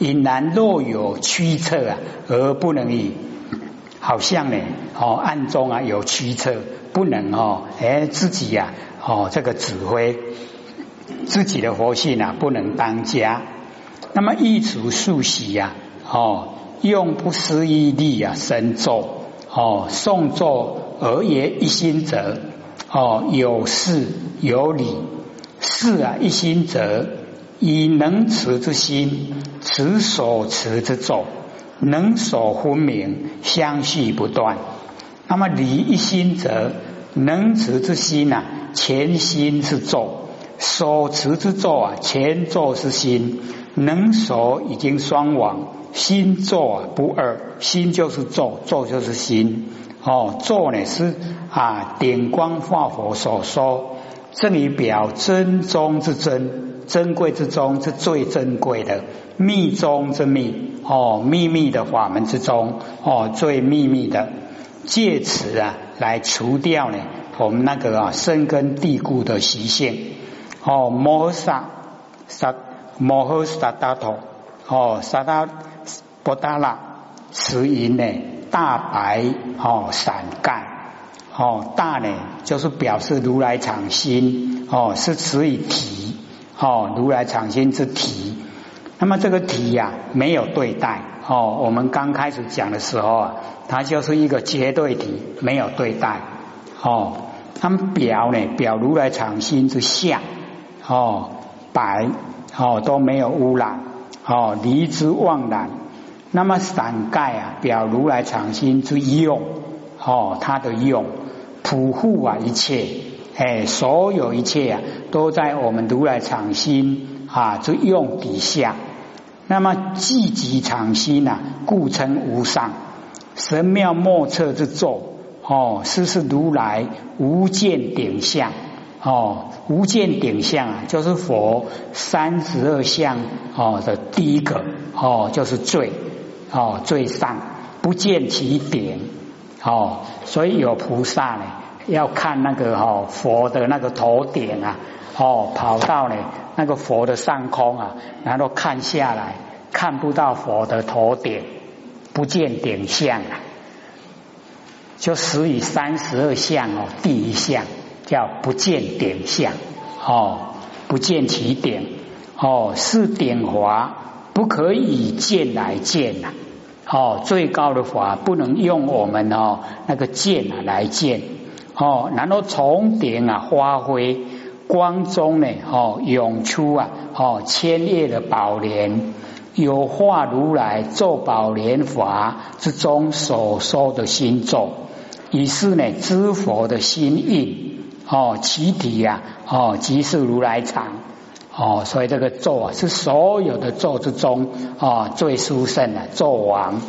引然若有驱策啊，而不能以，好像呢，哦，暗中啊有驱策，不能哦，哎，自己呀，哦，这个指挥自己的佛性啊，不能当家。那么易除数喜呀，哦，用不思议力啊，神咒哦，诵咒而言一心者，哦，有事有理，事啊一心者。以能持之心持所持之咒，能所分明，相续不断。那么离一心则能持之心呐，全心是咒；所持之咒啊，全咒是心。能所已经双亡，心咒啊不二，心就是咒，咒就是心。哦，咒呢是啊点光化佛所说，这里表真中之真。珍贵之中是最珍贵的，密中之密哦，秘密的法门之中哦，最秘密的，借此啊来除掉呢我们那个啊深根蒂固的习性哦，摩诃萨萨摩诃萨达陀哦，萨达波达拉持银呢大白哦伞盖哦大呢就是表示如来藏心哦是持以体。哦，如来藏心之体，那么这个体呀没有对待哦。我们刚开始讲的时候啊，它就是一个绝对体，没有对待哦。他们表呢，表如来藏心之相哦，白哦都没有污染哦，离之妄然。那么伞盖啊，表如来藏心之用哦，它的用普护啊一切。哎，所有一切啊，都在我们如来藏心啊之用底下。那么积极藏心呐，故称无上神妙莫测之咒哦，是是如来无见顶相哦，无见顶相啊，就是佛三十二相哦的第一个哦，就是最哦最上不见其顶哦，所以有菩萨呢。要看那个哈佛的那个头顶啊，哦，跑到呢那个佛的上空啊，然后看下来，看不到佛的头顶，不见顶相啊，就十以三十二相哦，第一项叫不见顶相哦，不见其顶哦，是顶华不可以见来见呐，哦，最高的法不能用我们哦那个见啊来见。哦，然后从顶啊发挥光中呢，哦涌出啊，哦千叶的宝莲，有化如来咒宝莲华之中所说的心咒，以是呢知佛的心印，哦其体呀，哦即是如来藏，哦所以这个咒啊是所有的咒之中啊最殊胜的咒王。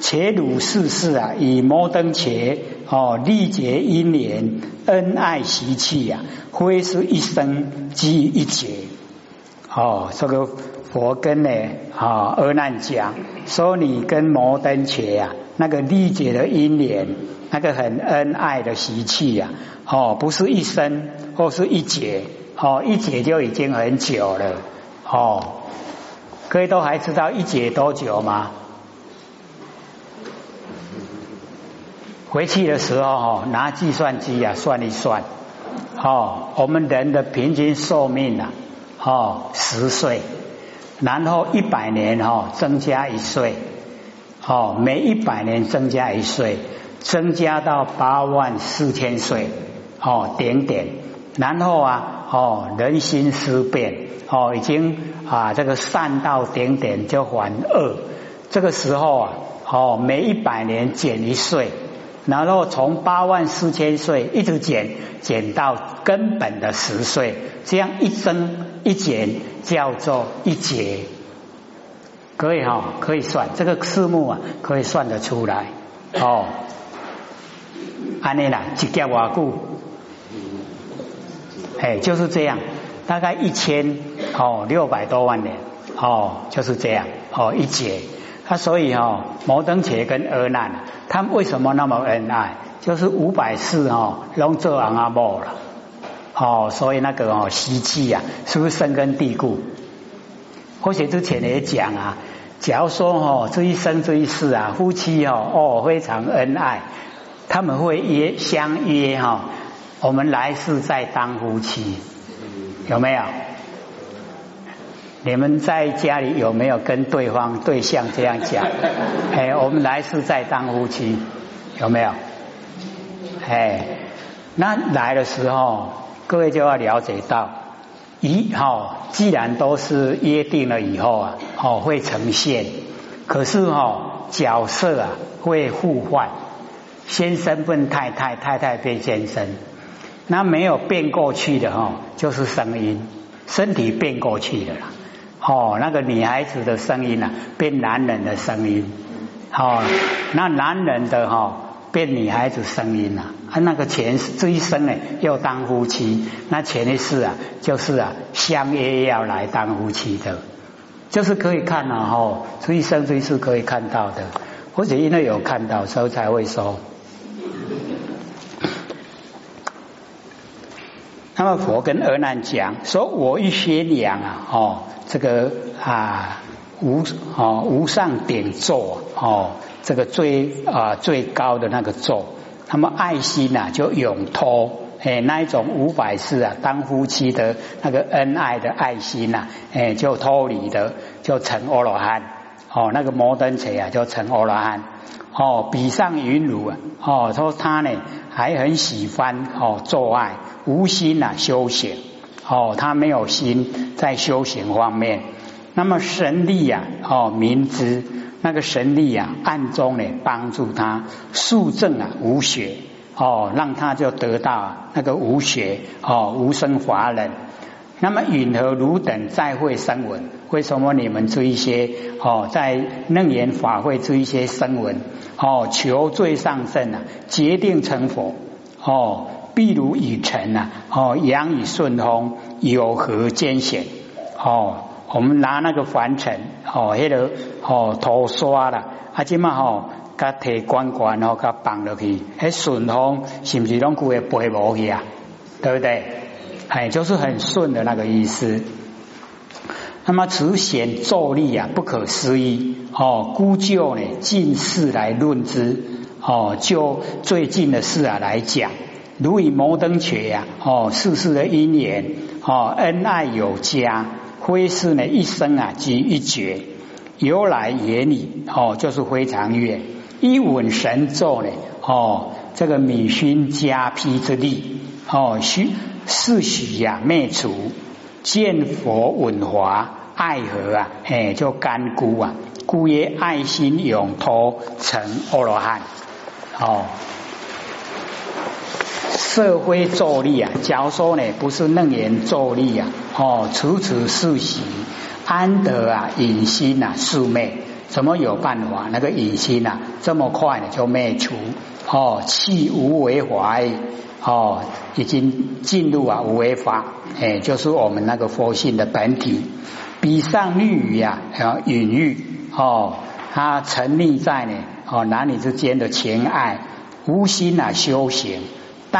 且汝世事啊，以摩登伽哦，历劫因缘恩爱习气呀，非是一生即一劫哦。这个佛跟呢啊，阿难讲说，你跟摩登伽呀，那个历劫的因缘，那个很恩爱的习气呀，哦，不是一生或是一劫哦，一劫就已经很久了哦。各位都还知道一劫多久吗？回去的时候哦，拿计算机啊算一算，哦，我们人的平均寿命啊，哦十岁，然后一百年哦增加一岁，哦每一百年增加一岁，增加到八万四千岁，哦点点，然后啊哦人心思变，哦已经啊这个善到点点就还恶，这个时候啊哦每一百年减一岁。然后从八万四千岁一直减减到根本的十岁，这样一增一减叫做一劫，可以哈，可以算这个数目啊，可以算得出来。哦。安尼啦，一劫瓦故，哎，就是这样，大概一千哦六百多万年。哦，就是这样。哦一劫。他所以哦，摩登伽跟阿难，他们为什么那么恩爱？就是五百世哦，拢做阿阿婆了哦，所以那个哦习气呀，是不是生根蒂固？或许之前也讲啊，假如说哦这一生这一世啊，夫妻哦哦非常恩爱，他们会约相约哈，我们来世再当夫妻，有没有？你们在家里有没有跟对方对象这样讲？哎，我们来世再当夫妻，有没有？哎，那来的时候，各位就要了解到，一哈，既然都是约定了以后啊，哦会呈现，可是哈角色啊会互换，先生变太太，太太变先生，那没有变过去的哈，就是声音，身体变过去的啦。哦，那个女孩子的声音啊，变男人的声音，哦，那男人的哈变女孩子声音啊，啊，那个前世这一生呢要当夫妻，那前一世啊就是啊相约要来当夫妻的，就是可以看啊，哦，这一生这一世可以看到的，或者因为有看到，所以才会说。那么佛跟阿难讲说：“我一宣扬啊，哦。”这个啊无哦无上顶座哦，这个最啊最高的那个座，那么爱心呐就永脱哎那一种五百世啊当夫妻的那个恩爱的爱心呐哎就脱离的就成阿罗汉哦那个摩登者啊就成阿罗汉哦比上云如啊哦说他呢还很喜欢哦做爱无心呐修行。哦，他没有心在修行方面。那么神力呀，哦，明知那个神力呀，暗中呢帮助他速证啊无学哦，让他就得到那个无学哦无生华忍。那么允和汝等再会声闻，为什么你们这一些哦在楞严法会这一些声闻哦求最上圣啊，决定成佛哦。譬如以尘呐，哦，阳以顺风，有何艰险？哦，我们拿那个凡尘，哦，迄个哦，涂刷啦，啊，即嘛吼，甲提罐罐，哦甲放落去，迄顺风是不是拢故会飞无去啊？对不对？哎，就是很顺的那个意思。那么此显咒力啊，不可思议哦。孤就呢，近世来论之，哦，就最近的事啊来讲。如以摩登伽呀，哦，世世的姻缘，哦，恩爱有加，非是呢一生啊即一绝，由来言里，哦，就是非常远。一吻神咒呢，哦，这个米熏加披之力，哦，许是许呀灭除，见佛闻华爱河啊，哎，就干枯啊，故曰爱心永脱成阿罗汉，哦。社会助力啊，假如说呢，不是楞严助力啊，哦，处处是喜，安得啊隐心啊速灭？怎么有办法？那个隐心啊，这么快呢就灭除？哦，气无为怀，哦，已经进入啊五为法，哎，就是我们那个佛性的本体。比上律语啊，啊隐喻哦，他沉溺在呢哦男女之间的情爱，无心啊修行。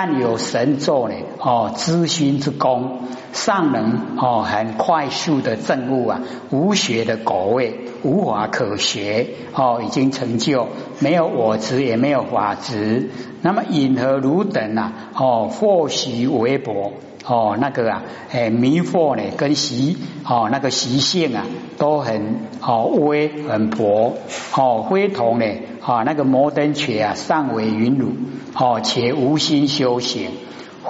但有神咒呢，哦，知心之功，尚能哦很快速的证悟啊，无学的果位，无法可学哦，已经成就，没有我执，也没有法执。那么引和如等啊，哦，或许微薄哦，那个啊，哎，迷惑呢，跟习哦那个习性啊，都很哦微很薄哦，非同呢啊那个摩登却啊，尚为云汝。哦，且无心修行，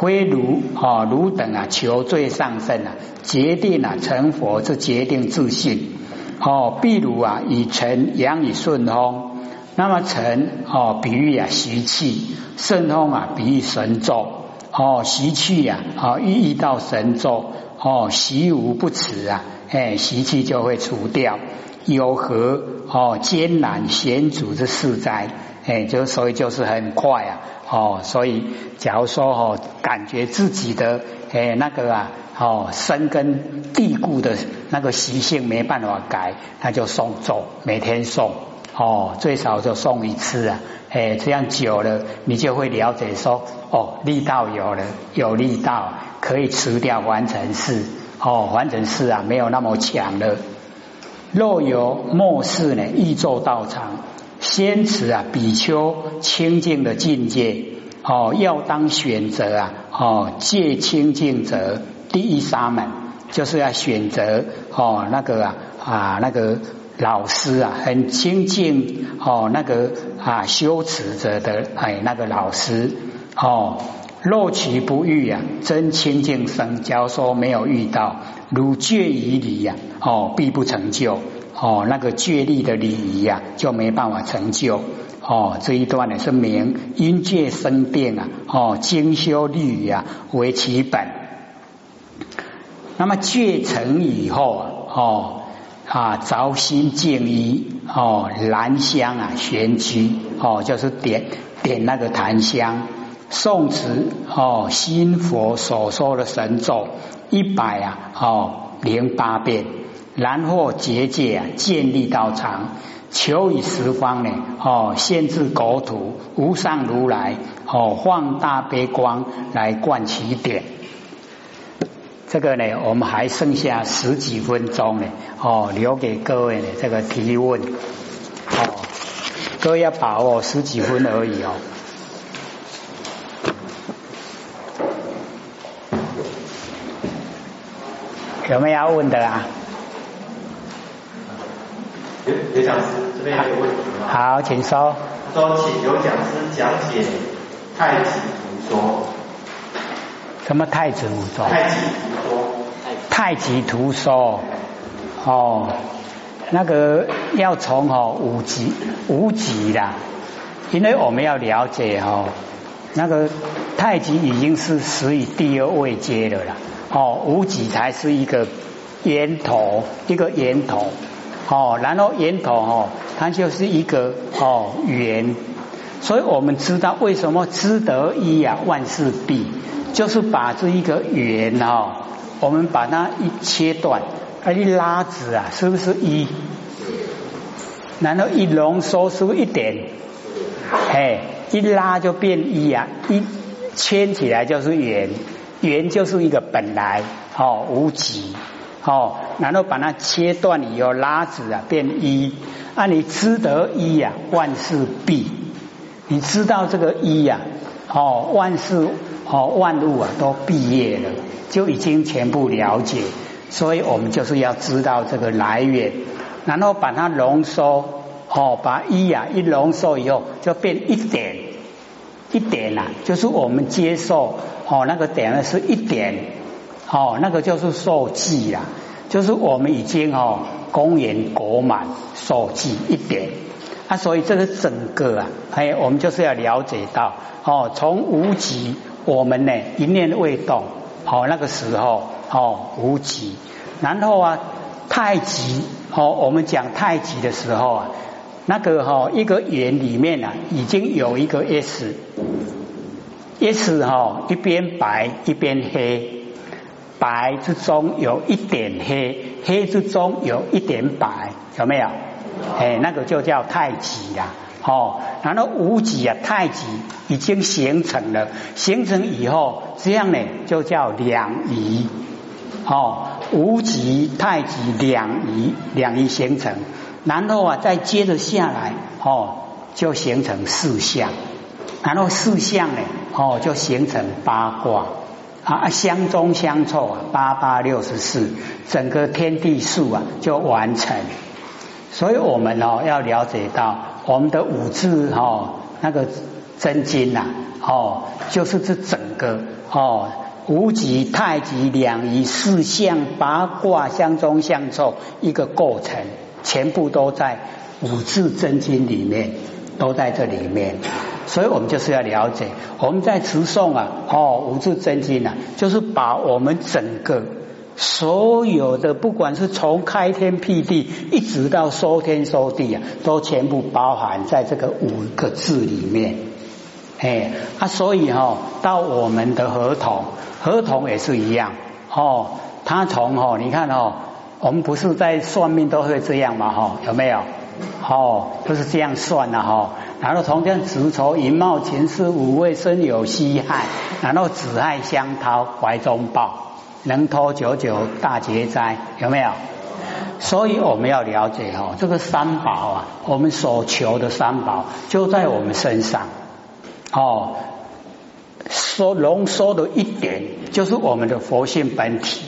非如啊汝等啊求罪上身啊，决定啊成佛之决定自信。哦，譬如啊以尘阳以顺风，那么尘哦比喻啊习气，顺风啊比喻神咒。哦，习气呀啊遇到神咒，哦习无不辞啊，哎习气就会除掉。有何哦艰难险阻之事哉？哎，就所以就是很快啊。哦，所以假如说哦，感觉自己的诶那个啊，哦深根蒂固的那个习性没办法改，那就送咒，每天送哦，最少就送一次啊，诶这样久了，你就会了解说哦，力道有了，有力道可以辞掉完成式哦，完成式啊没有那么强了。若有末世呢，欲做道场，先持啊比丘清净的境界哦，要当选择啊哦，戒清净者第一沙门，就是要选择哦那个啊啊那个老师啊，很清净哦那个啊修持者的哎那个老师哦。若其不遇啊，真清净生。假如说没有遇到，如戒仪礼呀，哦，必不成就。哦，那个戒律的礼仪呀，就没办法成就。哦，这一段呢是名因戒生变啊。哦，精修律呀啊为其本。那么戒成以后啊，哦啊，着心静一哦，兰香啊，玄居哦，就是点点那个檀香。诵持哦，心佛所说的神咒一百啊哦零八遍，然后结界啊建立道场，求以十方呢哦限制国土无上如来哦放大悲光来灌其点。这个呢，我们还剩下十几分钟呢哦，留给各位呢这个提问哦，各位要把握十几分而已哦。有没有要问的啊？刘刘讲师这边有问题吗？好，请说。说，请刘讲师讲解太极图说。什么太极图说？太极图说。太极图说。哦，那个要从哦五级五级啦，因为我们要了解哦，那个太极已经是属于第二位阶的了。哦，五级才是一个源头，一个源头。哦，然后源头哦，它就是一个哦源。所以我们知道为什么知得一啊，万事毕，就是把这一个圆哦，我们把它一切断，它一拉直啊，是不是一？然后一浓缩是不是一点？哎，一拉就变一啊，一牵起来就是圆。圆就是一个本来哦无极哦，然后把它切断以后拉直啊变一，啊你知得一呀万事毕，你知道这个一呀哦万事哦万物啊都毕业了，就已经全部了解，所以我们就是要知道这个来源，然后把它浓缩哦把一呀一浓缩以后就变一点一点呐，就是我们接受。哦，那个点呢是一点，哦，那个就是受记啦，就是我们已经哦公元国满受记一点啊，所以这个整个啊，哎，我们就是要了解到哦，从无极我们呢一念未动，哦那个时候哦无极，然后啊太极哦，我们讲太极的时候啊，那个哈一个圆里面啊已经有一个 S。S 哈一边白一边黑，白之中有一点黑，黑之中有一点白，有没有？哎，那个就叫太极啦。哦，然后无极啊，太极已经形成了，形成以后，这样呢就叫两仪。哦，无极太极两仪，两仪形成，然后啊再接着下来，哦，就形成四象。然后四象呢，哦，就形成八卦啊，相中相凑啊，八八六十四，整个天地数啊就完成。所以我们哦要了解到我们的五字哦那个真经呐，哦，就是这整个哦无极太极两仪四象八卦相中相凑一个过程，全部都在五字真经里面，都在这里面。所以我们就是要了解，我们在持诵啊，哦，五字真经啊，就是把我们整个所有的，不管是从开天辟地一直到收天收地啊，都全部包含在这个五个字里面。哎，啊，所以哈，到我们的合同，合同也是一样哦。他从哦，你看哦，我们不是在算命都会这样嘛，哈，有没有？哦，都是这样算的哈。然后从这样子筹银茂前世五位身有稀罕，然后子爱香涛怀中抱，能脱九九大劫灾，有没有？所以我们要了解哦，这个三宝啊，我们所求的三宝就在我们身上哦。说浓缩的一点就是我们的佛性本体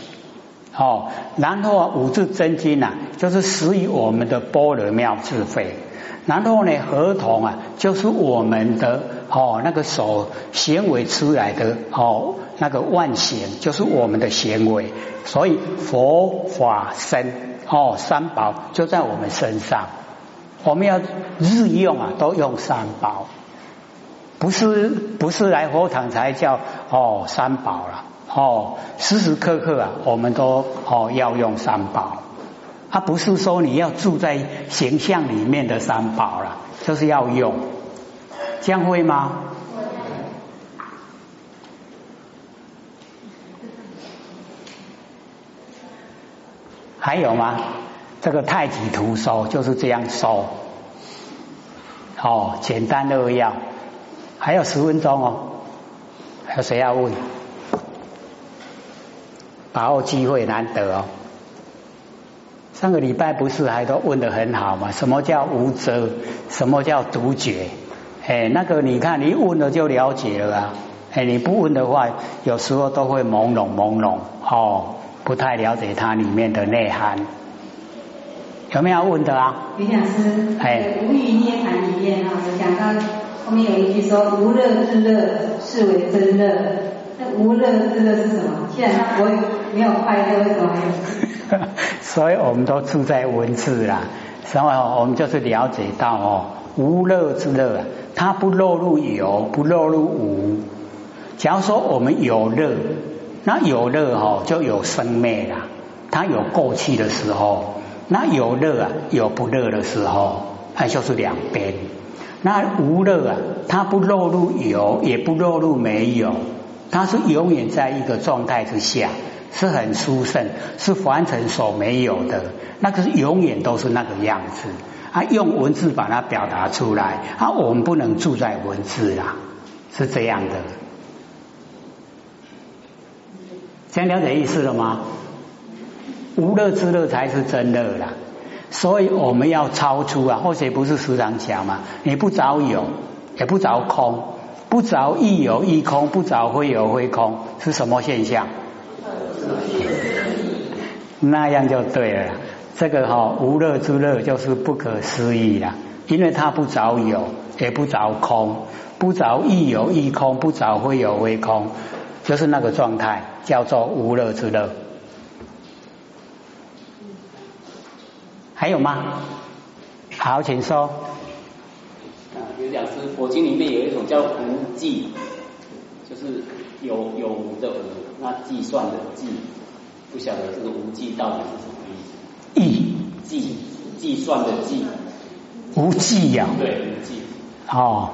哦，然后啊五字真经呐，就是始于我们的般若妙智慧。然后呢，合同啊，就是我们的哦那个手行为出来的哦那个万行，就是我们的行为。所以佛法身哦三宝就在我们身上，我们要日用啊都用三宝，不是不是来佛堂才叫哦三宝了哦时时刻刻啊我们都哦要用三宝。他不是说你要住在形象里面的三宝了，就是要用，这样会吗？还有吗？这个太极图收就是这样收，哦，简单扼要，还有十分钟哦，还有谁要问？把握机会难得哦。上个礼拜不是还都问得很好吗？什么叫无遮？什么叫独觉？哎，那个你看，你问了就了解了啊！哎，你不问的话，有时候都会朦胧朦胧哦，不太了解它里面的内涵。有没有问的啊？李讲师，哎，无欲涅盘里面啊，有讲到后面有一句说：“无乐之乐，是为真乐。”无乐之乐是什么？既然他不会没有快乐，为什么有？所以我们都住在文字啦，所以我们就是了解到哦，无乐之乐，它不落入有，不落入无。假如说我们有乐，那有乐哦就有生灭啦，它有过去的时候，那有乐啊有不乐的时候，它就是两边。那无乐啊，它不落入有，也不落入没有，它是永远在一个状态之下。是很殊胜，是凡尘所没有的，那个是永远都是那个样子。啊，用文字把它表达出来，啊，我们不能住在文字啦，是这样的。这样了解意思了吗？无乐之乐才是真乐啦，所以我们要超出啊，或者不是时常讲嘛？你不着有，也不着空，不着亦有亦空，不着非有非空，是什么现象？那样就对了，这个哈无乐之乐就是不可思议了，因为它不着有，也不着空，不着亦有亦空，不着非有非空，就是那个状态叫做无乐之乐。还有吗？好，请说。讲是佛经里面有一种叫无计，就是有有无的无，那计算的计。不晓得这个无计到底是什么意思？计计计算的计，无计呀。对，无计。哦，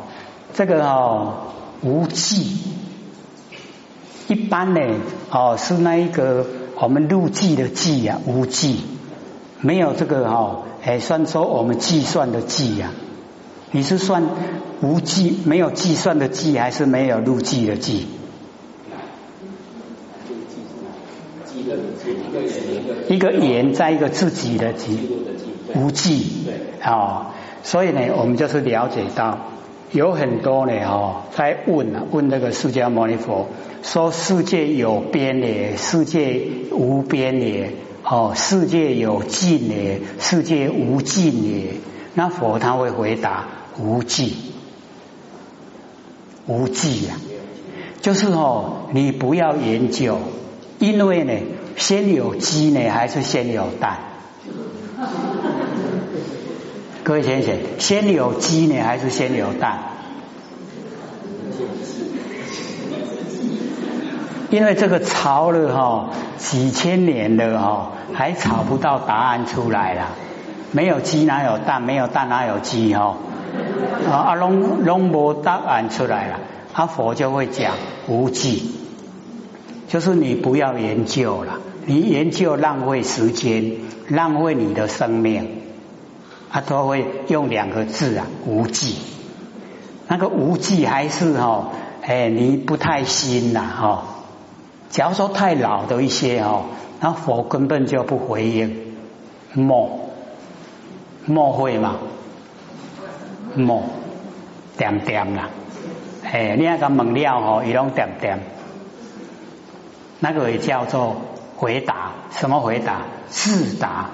这个哦，无计，一般呢，哦是那一个我们入计的计呀，无计，没有这个哈，哎，算说我们计算的计呀。你是算无计，没有计算的计，还是没有入计的计？一个言在一个自己的己无记，啊，所以呢，我们就是了解到有很多呢，哦，在问啊，问那个释迦牟尼佛，说世界有边的，世界无边的，哦，世界有尽的，世界无尽的，那佛他会回答无忌，无忌呀，就是哦，你不要研究，因为呢。先有鸡呢，还是先有蛋？各位先生，先有鸡呢，还是先有蛋？因为这个吵了哈几千年了哈，还吵不到答案出来了。没有鸡哪有蛋？没有蛋哪有鸡哈？啊，龙龙无答案出来了，阿佛就会讲无忌。就是你不要研究了，你研究浪费时间，浪费你的生命，他都会用两个字啊，无忌。那个无忌还是哈，哎，你不太新呐哈。假如说太老的一些哈，那佛根本就不回应，莫莫会嘛？莫点点啦，哎，你那个问了吼，伊拢点点，那个也叫做回答，什么回答？自答，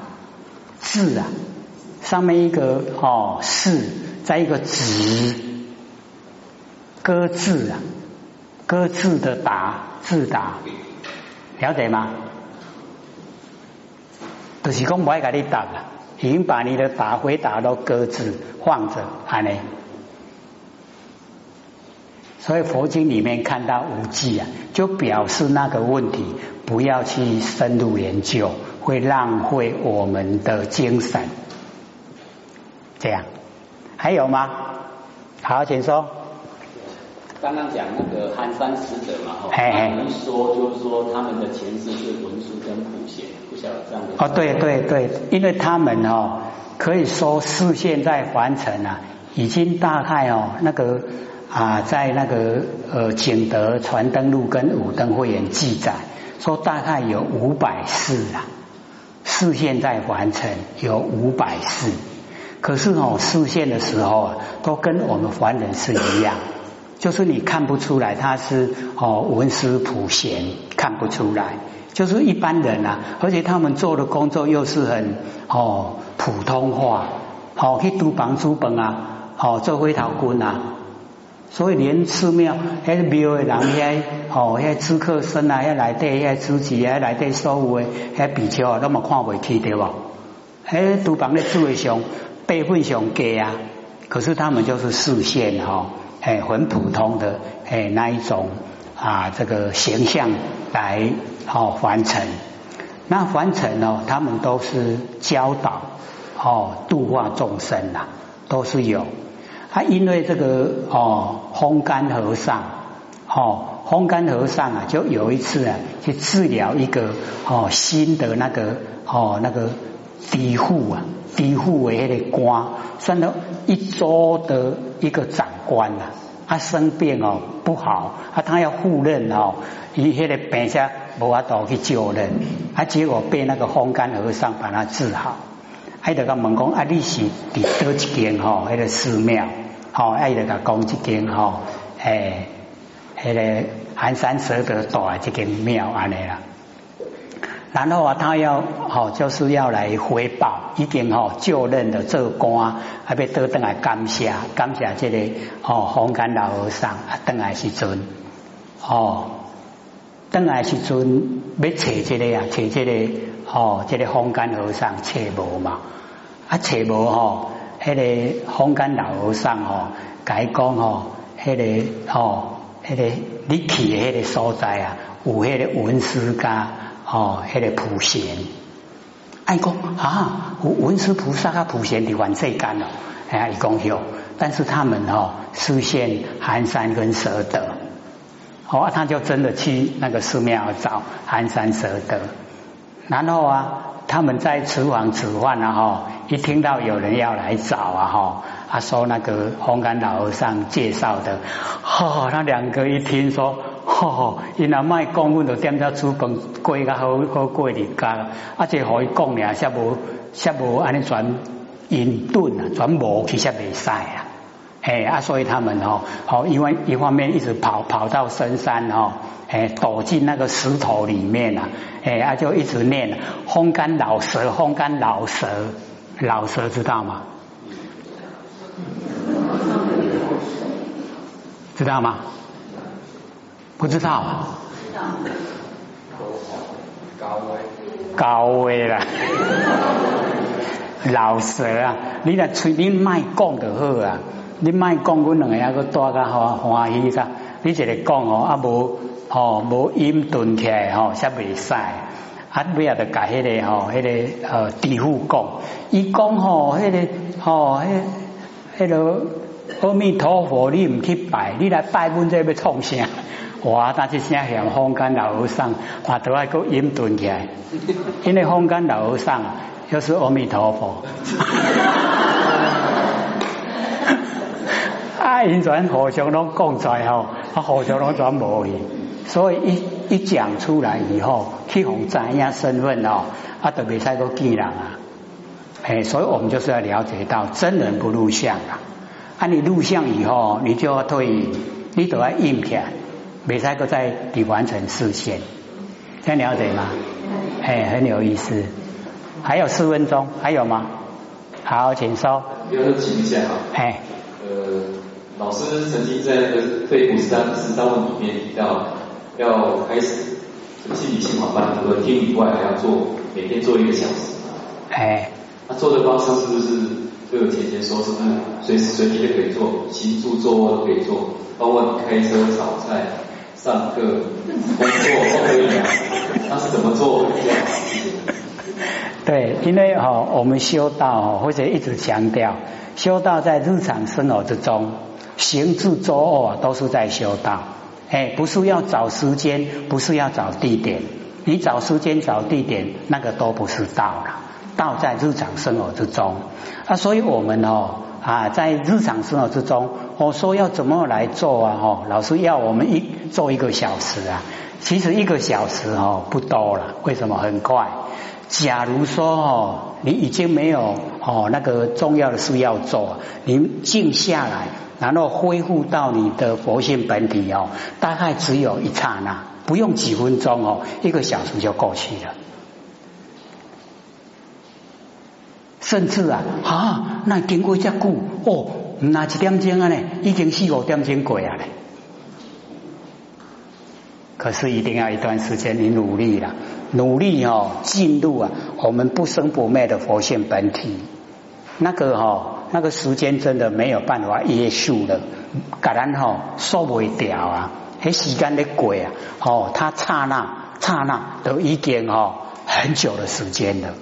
自啊，上面一个哦是，在一个子，搁字啊，各自的答，自答，了解吗？就是讲不爱给你答了，已经把你的答回答都搁置放着，安呢。所以佛经里面看到无忌啊，就表示那个问题不要去深入研究，会浪费我们的精神。这样还有吗？好，请说。刚刚讲那个寒山使者嘛，哈，他们说就是说他们的前世是文殊跟普贤，不晓得这样的。哦，对对对，因为他们哦，可以说视线在凡尘啊，已经大概哦那个啊，在那个呃景德传灯录跟五灯会员记载，说大概有五百世啊，视线在凡尘有五百世，可是哦视线的时候啊，都跟我们凡人是一样。就是你看不出来他是哦文思普贤，看不出来，就是一般人啊，而且他们做的工作又是很哦普通话，哦去督房主本啊，哦做灰头军啊，所以连寺庙迄庙的人遐哦遐知客僧啊，遐来底遐主持遐来地所有的遐比丘啊，那么看不起对不？迄督房的座位上辈分上低啊，可是他们就是视线哈。哎，很普通的哎那一种啊，这个形象来哦完成。那完成哦，他们都是教导哦度化众生呐，都是有。啊，因为这个哦，烘干和尚哦，烘干和尚啊，就有一次啊，去治疗一个哦新的那个哦那个敌户啊，敌户为那个官，算到一周的一个长。官啊，他生病哦不好，啊他要护任哦，以迄个病下无法度去救人，啊结果被那个风干和尚把他治好。还得个问讲啊，你是伫倒一间吼，迄个寺庙，吼，还得个讲一间吼，诶，迄个寒山舍得大一间庙安尼啦。然后啊，他要好就是要来回报，一定哦就任的做官，还要得等来感谢感谢这个哦红干老和尚啊，等来时阵哦，等来时阵要找这个啊，找这个哦，这个红干和尚找无嘛，啊找无吼，迄个红干老和尚哦，改讲吼，迄个哦，迄个你去的迄个所在啊，有迄个文师家。哦，迄个普贤，爱讲啊，文殊菩萨啊，普贤的万世间哦，哎，伊讲有，但是他们哦，实现寒山跟舍得，哦，他就真的去那个寺庙找寒山舍得，然后啊，他们在厨房吃饭啊，哈，一听到有人要来找啊，哈，他说那个红干老和尚介绍的，哈，他两个一听说。吼，因阿卖讲，阮就点只煮饭过较好好过日家，啊，即可以讲俩，煞无煞无安尼全隐遁啊，全无其实未使啊，嘿啊，所以他们哦，好，因为一方面一直跑跑到深山哦，诶，躲进那个石头里面啊，诶啊，就一直念风干老蛇，风干老蛇，老蛇知道吗？知道吗？不知道啊？高位，高位啦，老蛇啊！你来吹，你卖讲就好啊！你卖讲，阮两个还个大家好欢喜个。你一个讲哦，啊无哦无音顿起来吼，煞未使。啊尾啊，就甲迄个吼，迄个呃地府讲，伊讲吼，迄个吼，迄迄个阿弥陀佛，你唔去拜，你来拜阮这要创啥？哇！但是现在像风干老和尚，把头还够阴顿起来，因为风干老和尚又是阿弥陀佛，啊，因全和尚拢讲出来吼，啊，和尚拢全无去，所以一一讲出来以后，去红知影身份哦，啊，都未使个见人啊，哎，所以我们就是要了解到真人不入相啊。啊，你入相以后，你就要对，你都要应起来，没再个在你完成视线，这样了解吗？哎，很有意思。还有四分钟，还有吗？好，请说。要请一下哈。哎。呃，老师曾经在那个《肺部十三十三问》里面提到，要开始心理性好班，除了听以外，还要做每天做一个小时。哎。那做的方式是不是就有姐姐说，是不是随时随地都可以做，行住坐卧都可以做，包括开车、炒菜、上课、工作都可以啊？那是怎么做？对，因为哈，我们修道哦或者一直强调，修道在日常生活之中，行住坐卧都是在修道。哎，不是要找时间，不是要找地点，你找时间找地点，那个都不是道了。道在日常生活之中啊，所以我们哦啊，在日常生活之中，我说要怎么来做啊？哦，老师要我们一做一个小时啊，其实一个小时哦不多了，为什么很快？假如说哦，你已经没有哦那个重要的事要做，你静下来，然后恢复到你的佛性本体哦，大概只有一刹那，不用几分钟哦，一个小时就过去了。甚至啊啊，那经过这故哦，那一点钟啊呢，已经四五点钟过啊嘞。可是一定要一段时间，你努力了，努力哦，进入啊，我们不生不灭的佛性本体。那个哈，那个时间真的没有办法约束了，感然哈受不掉啊，那时间的过啊，哦，他刹那刹那都已经哈很久的时间了。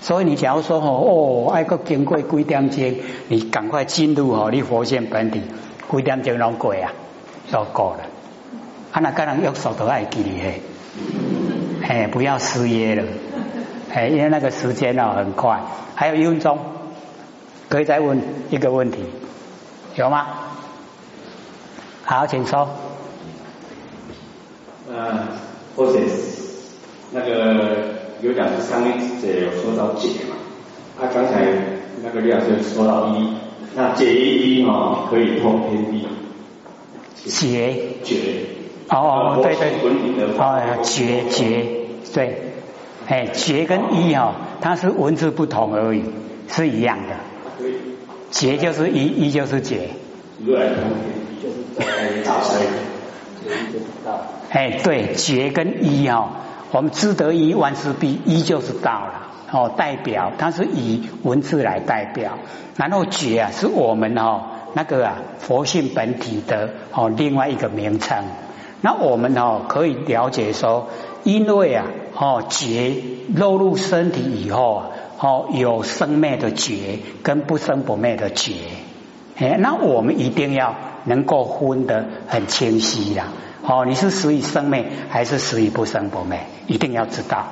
所以你假如说哦哦，爱个经过几点钟，你赶快进入哦，你佛性本体，几点钟拢过啊，都过了。啊，那个人约束都爱记嘿，哎，不要失约了，哎，因为那个时间哦很快，还有一分钟，可以再问一个问题，有吗？好，请说。嗯，或者那个有讲是上面者有说到解嘛，啊，刚才那个李老师说到一，那解一一哈可以通天地，解。解。哦，对对，哦，解解，对，哎，解跟一哈，它是文字不同而已，是一样的。解就是一，一就是绝。哎，对，解跟一哈，我们知得一万事毕，一就是道了哦，代表它是以文字来代表，然后绝啊是我们哦那个啊佛性本体的哦另外一个名称。那我们哦可以了解说，因为啊哦觉落入身体以后啊哦有生灭的觉跟不生不灭的觉，哎那我们一定要能够分得很清晰啦。哦你是属于生灭还是属于不生不灭，一定要知道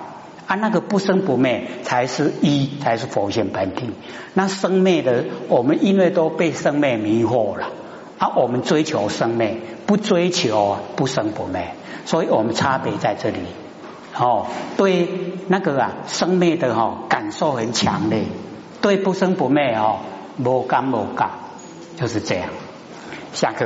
啊那个不生不灭才是一才是佛性本体，那生灭的我们因为都被生灭迷惑了。啊，我们追求生灭，不追求不生不灭，所以我们差别在这里。哦，对那个啊生灭的哈感受很强烈，对不生不灭哦无感无感，就是这样。下课。